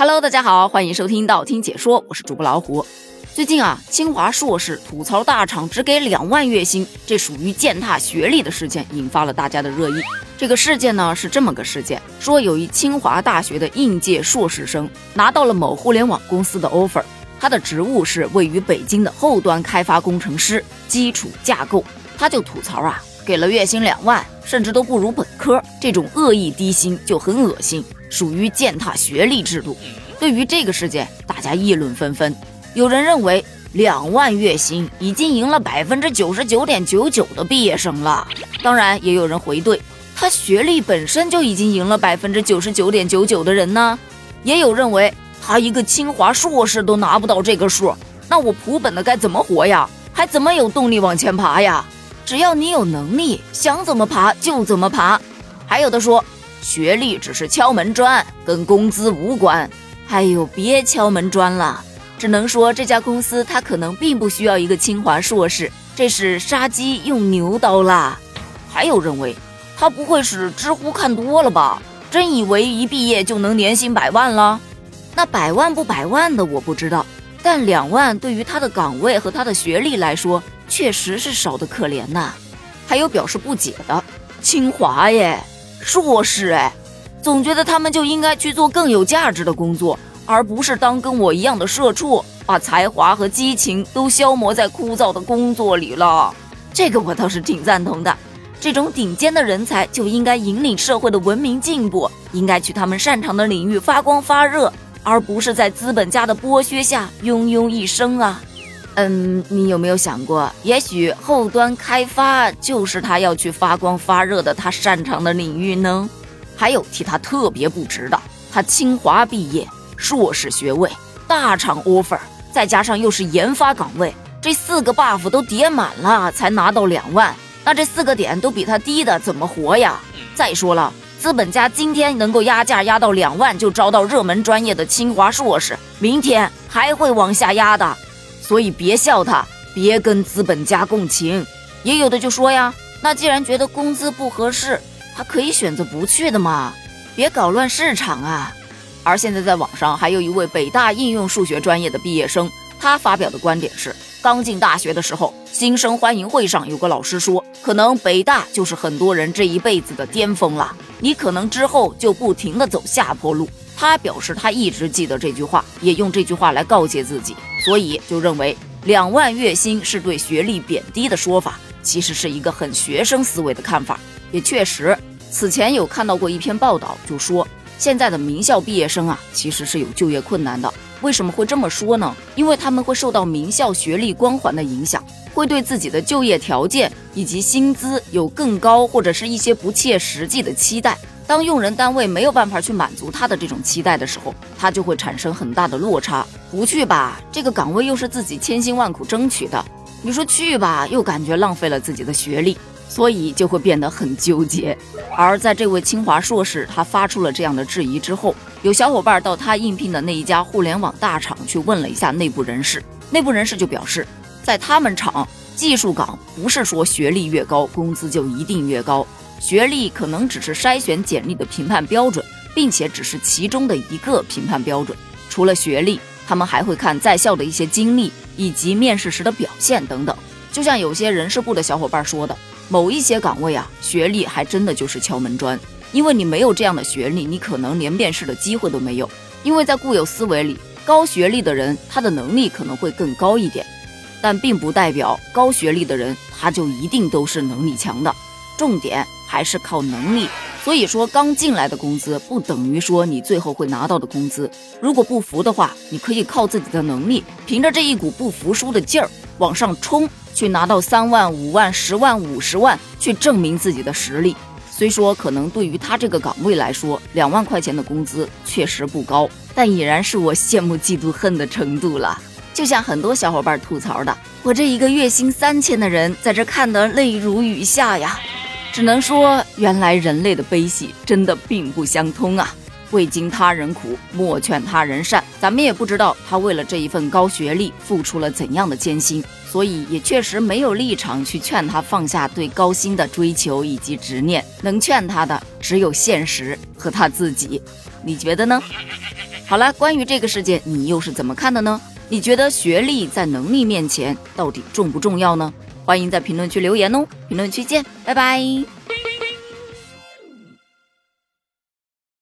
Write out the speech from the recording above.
Hello，大家好，欢迎收听道听解说，我是主播老虎。最近啊，清华硕士吐槽大厂只给两万月薪，这属于践踏学历的事件，引发了大家的热议。这个事件呢是这么个事件，说有一清华大学的应届硕士生拿到了某互联网公司的 offer，他的职务是位于北京的后端开发工程师，基础架构。他就吐槽啊，给了月薪两万，甚至都不如本科，这种恶意低薪就很恶心。属于践踏学历制度。对于这个事件，大家议论纷纷。有人认为，两万月薪已经赢了百分之九十九点九九的毕业生了。当然，也有人回怼，他学历本身就已经赢了百分之九十九点九九的人呢。也有认为，他一个清华硕士都拿不到这个数，那我普本的该怎么活呀？还怎么有动力往前爬呀？只要你有能力，想怎么爬就怎么爬。还有的说。学历只是敲门砖，跟工资无关。哎呦，别敲门砖了，只能说这家公司他可能并不需要一个清华硕士，这是杀鸡用牛刀啦。还有认为他不会是知乎看多了吧？真以为一毕业就能年薪百万了？那百万不百万的我不知道，但两万对于他的岗位和他的学历来说，确实是少得可怜呐。还有表示不解的，清华耶。硕士哎，总觉得他们就应该去做更有价值的工作，而不是当跟我一样的社畜，把才华和激情都消磨在枯燥的工作里了。这个我倒是挺赞同的。这种顶尖的人才就应该引领社会的文明进步，应该去他们擅长的领域发光发热，而不是在资本家的剥削下庸庸一生啊。嗯，你有没有想过，也许后端开发就是他要去发光发热的，他擅长的领域呢？还有替他特别不值的，他清华毕业，硕士学位，大厂 offer，再加上又是研发岗位，这四个 buff 都叠满了，才拿到两万。那这四个点都比他低的，怎么活呀？再说了，资本家今天能够压价压到两万就招到热门专业的清华硕士，明天还会往下压的。所以别笑他，别跟资本家共情。也有的就说呀，那既然觉得工资不合适，他可以选择不去的嘛，别搞乱市场啊。而现在在网上还有一位北大应用数学专业的毕业生，他发表的观点是：刚进大学的时候，新生欢迎会上有个老师说，可能北大就是很多人这一辈子的巅峰了，你可能之后就不停的走下坡路。他表示他一直记得这句话，也用这句话来告诫自己。所以就认为两万月薪是对学历贬低的说法，其实是一个很学生思维的看法。也确实，此前有看到过一篇报道，就说现在的名校毕业生啊，其实是有就业困难的。为什么会这么说呢？因为他们会受到名校学历光环的影响，会对自己的就业条件以及薪资有更高或者是一些不切实际的期待。当用人单位没有办法去满足他的这种期待的时候，他就会产生很大的落差。不去吧，这个岗位又是自己千辛万苦争取的；你说去吧，又感觉浪费了自己的学历，所以就会变得很纠结。而在这位清华硕士他发出了这样的质疑之后，有小伙伴到他应聘的那一家互联网大厂去问了一下内部人士，内部人士就表示，在他们厂，技术岗不是说学历越高工资就一定越高。学历可能只是筛选简历的评判标准，并且只是其中的一个评判标准。除了学历，他们还会看在校的一些经历以及面试时的表现等等。就像有些人事部的小伙伴说的，某一些岗位啊，学历还真的就是敲门砖，因为你没有这样的学历，你可能连面试的机会都没有。因为在固有思维里，高学历的人他的能力可能会更高一点，但并不代表高学历的人他就一定都是能力强的。重点。还是靠能力，所以说刚进来的工资不等于说你最后会拿到的工资。如果不服的话，你可以靠自己的能力，凭着这一股不服输的劲儿往上冲，去拿到三万、五万、十万、五十万，去证明自己的实力。虽说可能对于他这个岗位来说，两万块钱的工资确实不高，但已然是我羡慕嫉妒恨的程度了。就像很多小伙伴吐槽的，我这一个月薪三千的人，在这看得泪如雨下呀。只能说原来人类的悲喜真的并不相通啊。未经他人苦莫劝他人善咱们也不知道他为了这一份高学历付出了怎样的艰辛所以也确实没有立场去劝他放下对高薪的追求以及执念。能劝他的只有现实和他自己你觉得呢？好了关于这个事件你又是怎么看的呢？你觉得学历在能力面前到底重不重要呢？欢迎在评论区留言哦评论区见拜拜。